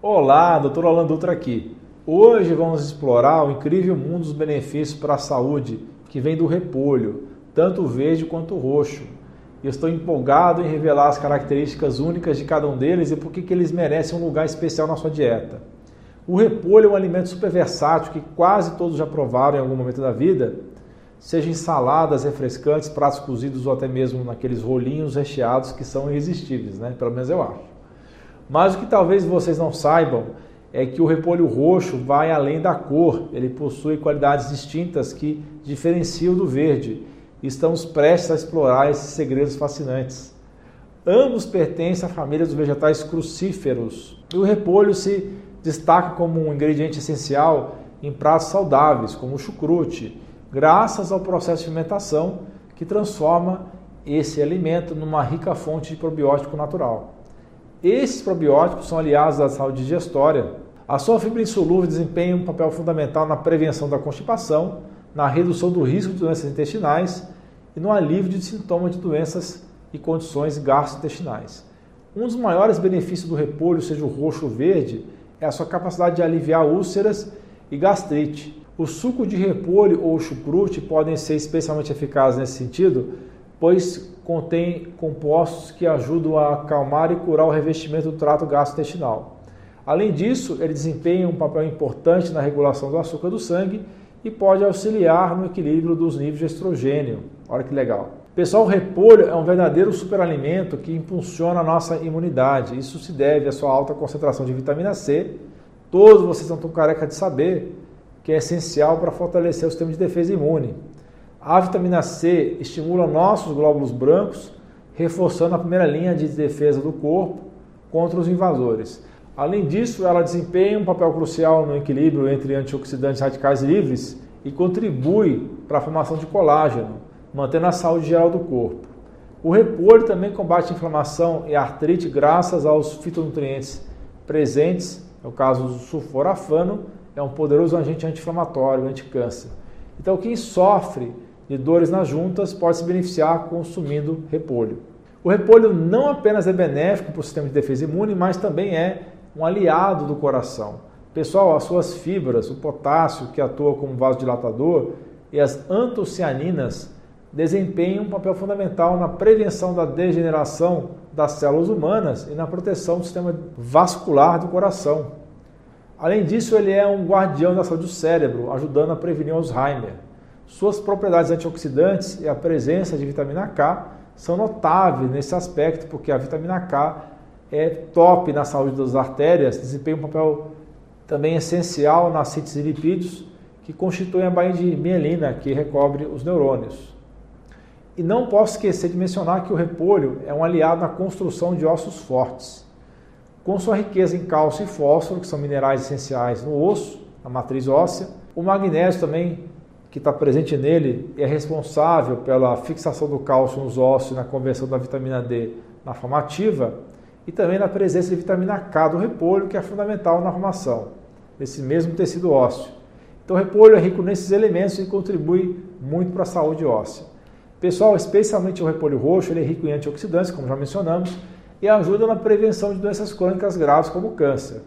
Olá, Dr. Alan Dutra aqui. Hoje vamos explorar o incrível mundo dos benefícios para a saúde que vem do repolho, tanto verde quanto roxo. Estou empolgado em revelar as características únicas de cada um deles e por que eles merecem um lugar especial na sua dieta. O repolho é um alimento super versátil que quase todos já provaram em algum momento da vida, seja em saladas refrescantes, pratos cozidos ou até mesmo naqueles rolinhos recheados que são irresistíveis, né? Pelo menos eu acho. Mas o que talvez vocês não saibam é que o repolho roxo vai além da cor, ele possui qualidades distintas que diferenciam do verde. Estamos prestes a explorar esses segredos fascinantes. Ambos pertencem à família dos vegetais crucíferos. E o repolho se destaca como um ingrediente essencial em pratos saudáveis, como o chucrute, graças ao processo de fermentação que transforma esse alimento numa rica fonte de probiótico natural. Esses probióticos são aliados à saúde digestória. A sua fibra insolúvel desempenha um papel fundamental na prevenção da constipação, na redução do risco de doenças intestinais e no alívio de sintomas de doenças e condições gastrointestinais. Um dos maiores benefícios do repolho, seja o roxo ou verde, é a sua capacidade de aliviar úlceras e gastrite. O suco de repolho ou chucrute podem ser especialmente eficazes nesse sentido, pois contém compostos que ajudam a acalmar e curar o revestimento do trato gastrointestinal. Além disso, ele desempenha um papel importante na regulação do açúcar do sangue e pode auxiliar no equilíbrio dos níveis de estrogênio. Olha que legal. Pessoal, o repolho é um verdadeiro superalimento que impulsiona a nossa imunidade. Isso se deve à sua alta concentração de vitamina C. Todos vocês estão careca de saber que é essencial para fortalecer o sistema de defesa imune. A vitamina C estimula nossos glóbulos brancos, reforçando a primeira linha de defesa do corpo contra os invasores. Além disso, ela desempenha um papel crucial no equilíbrio entre antioxidantes radicais livres e contribui para a formação de colágeno, mantendo a saúde geral do corpo. O repolho também combate inflamação e artrite graças aos fitonutrientes presentes, no caso do sulforafano, é um poderoso agente anti-inflamatório, anti-câncer. Então, quem sofre de dores nas juntas pode se beneficiar consumindo repolho. O repolho não apenas é benéfico para o sistema de defesa imune, mas também é um aliado do coração. Pessoal, as suas fibras, o potássio que atua como vasodilatador e as antocianinas desempenham um papel fundamental na prevenção da degeneração das células humanas e na proteção do sistema vascular do coração. Além disso, ele é um guardião da saúde do cérebro, ajudando a prevenir Alzheimer. Suas propriedades antioxidantes e a presença de vitamina K são notáveis nesse aspecto, porque a vitamina K é top na saúde das artérias, desempenha um papel também essencial na síntese de lipídios, que constituem a bainha de mielina, que recobre os neurônios. E não posso esquecer de mencionar que o repolho é um aliado na construção de ossos fortes. Com sua riqueza em cálcio e fósforo, que são minerais essenciais no osso, na matriz óssea, o magnésio também que está presente nele é responsável pela fixação do cálcio nos ossos e na conversão da vitamina D na forma ativa e também na presença de vitamina K do repolho, que é fundamental na formação desse mesmo tecido ósseo. Então, o repolho é rico nesses elementos e contribui muito para a saúde óssea. Pessoal, especialmente o repolho roxo, ele é rico em antioxidantes, como já mencionamos, e ajuda na prevenção de doenças crônicas graves como câncer.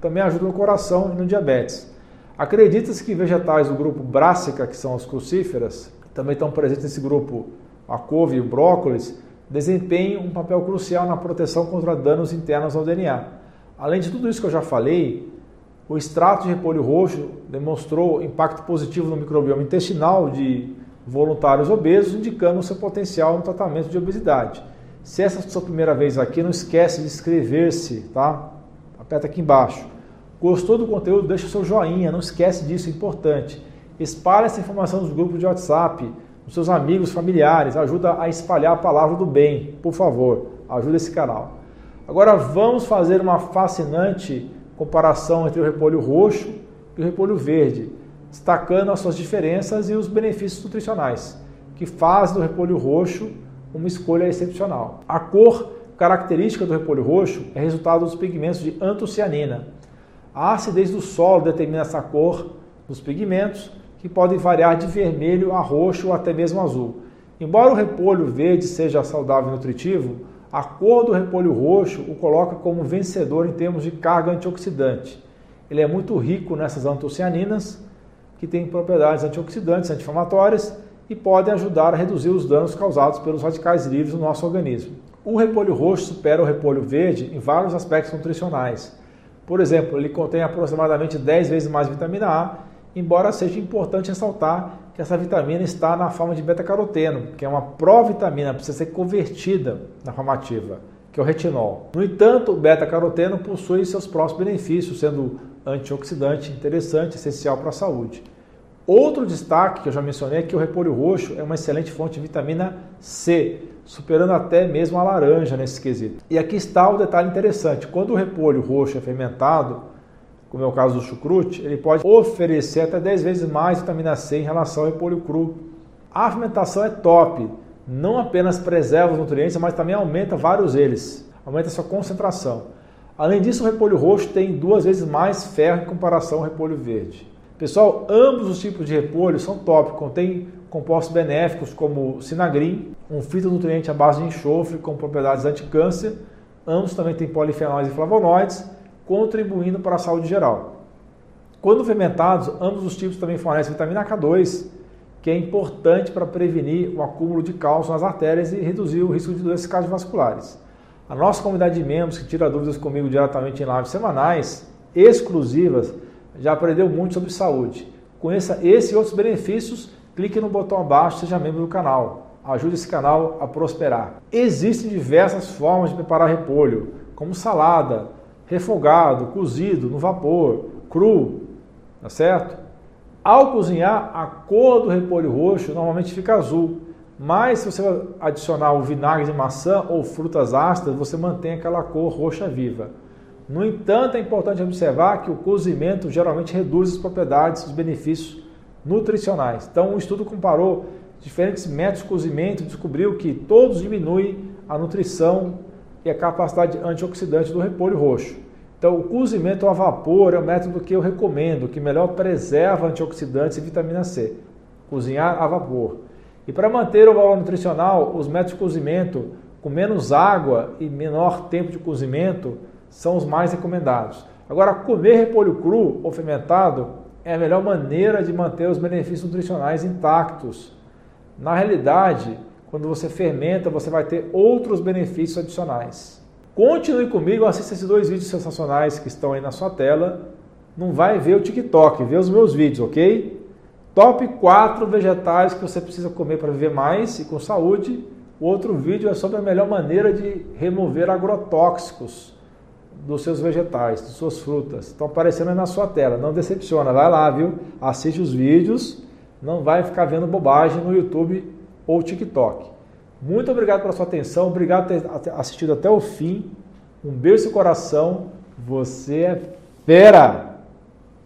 Também ajuda no coração e no diabetes. Acredita-se que vegetais do grupo Brassica, que são as crucíferas, também estão presentes nesse grupo, a couve e o brócolis, desempenham um papel crucial na proteção contra danos internos ao DNA. Além de tudo isso que eu já falei, o extrato de repolho roxo demonstrou impacto positivo no microbioma intestinal de voluntários obesos, indicando o seu potencial no tratamento de obesidade. Se essa é a sua primeira vez aqui, não esquece de inscrever-se, tá? Aperta aqui embaixo. Gostou do conteúdo? Deixa seu joinha, não esquece disso, é importante. Espalhe essa informação nos grupos de WhatsApp, nos seus amigos, familiares, ajuda a espalhar a palavra do bem, por favor, ajuda esse canal. Agora vamos fazer uma fascinante comparação entre o repolho roxo e o repolho verde, destacando as suas diferenças e os benefícios nutricionais, que fazem do repolho roxo uma escolha excepcional. A cor característica do repolho roxo é resultado dos pigmentos de antocianina, a acidez do solo determina essa cor dos pigmentos, que podem variar de vermelho a roxo ou até mesmo azul. Embora o repolho verde seja saudável e nutritivo, A cor do repolho roxo o coloca como vencedor em termos de carga antioxidante. Ele é muito rico nessas antocianinas, que têm propriedades antioxidantes, anti-inflamatórias e podem ajudar a reduzir os danos causados pelos radicais livres no nosso organismo. O repolho roxo supera o repolho verde em vários aspectos nutricionais. Por exemplo, ele contém aproximadamente 10 vezes mais vitamina A, embora seja importante ressaltar que essa vitamina está na forma de beta-caroteno, que é uma provitamina, precisa ser convertida na forma ativa, que é o retinol. No entanto, o beta-caroteno possui seus próprios benefícios, sendo antioxidante interessante, essencial para a saúde. Outro destaque que eu já mencionei é que o repolho roxo é uma excelente fonte de vitamina C, superando até mesmo a laranja nesse quesito. E aqui está o detalhe interessante: quando o repolho roxo é fermentado, como é o caso do chucrute, ele pode oferecer até 10 vezes mais vitamina C em relação ao repolho cru. A fermentação é top, não apenas preserva os nutrientes, mas também aumenta vários deles, aumenta a sua concentração. Além disso, o repolho roxo tem duas vezes mais ferro em comparação ao repolho verde. Pessoal, ambos os tipos de repolho são top, contém compostos benéficos como sinagrin, um fitonutriente à base de enxofre com propriedades anticâncer. Ambos também têm polifenóis e flavonoides, contribuindo para a saúde geral. Quando fermentados, ambos os tipos também fornecem vitamina K2, que é importante para prevenir o acúmulo de cálcio nas artérias e reduzir o risco de doenças cardiovasculares. A nossa comunidade de membros que tira dúvidas comigo diretamente em lives semanais, exclusivas, já aprendeu muito sobre saúde. Conheça esse e outros benefícios, clique no botão abaixo, seja membro do canal. Ajude esse canal a prosperar. Existem diversas formas de preparar repolho, como salada, refogado, cozido, no vapor, cru, tá certo? Ao cozinhar, a cor do repolho roxo normalmente fica azul, mas se você adicionar o vinagre de maçã ou frutas ácidas, você mantém aquela cor roxa viva. No entanto, é importante observar que o cozimento geralmente reduz as propriedades os benefícios nutricionais. Então, um estudo comparou diferentes métodos de cozimento e descobriu que todos diminuem a nutrição e a capacidade antioxidante do repolho roxo. Então, o cozimento a vapor é o método que eu recomendo, que melhor preserva antioxidantes e vitamina C. Cozinhar a vapor. E para manter o valor nutricional, os métodos de cozimento com menos água e menor tempo de cozimento são os mais recomendados. Agora, comer repolho cru ou fermentado é a melhor maneira de manter os benefícios nutricionais intactos. Na realidade, quando você fermenta, você vai ter outros benefícios adicionais. Continue comigo, assista esses dois vídeos sensacionais que estão aí na sua tela. Não vai ver o TikTok, vê os meus vídeos, ok? Top 4 vegetais que você precisa comer para viver mais e com saúde. O outro vídeo é sobre a melhor maneira de remover agrotóxicos dos seus vegetais, das suas frutas. Estão aparecendo aí na sua tela. Não decepciona, vai lá, viu? Assiste os vídeos, não vai ficar vendo bobagem no YouTube ou TikTok. Muito obrigado pela sua atenção, obrigado por ter assistido até o fim. Um beijo no coração. Você é fera!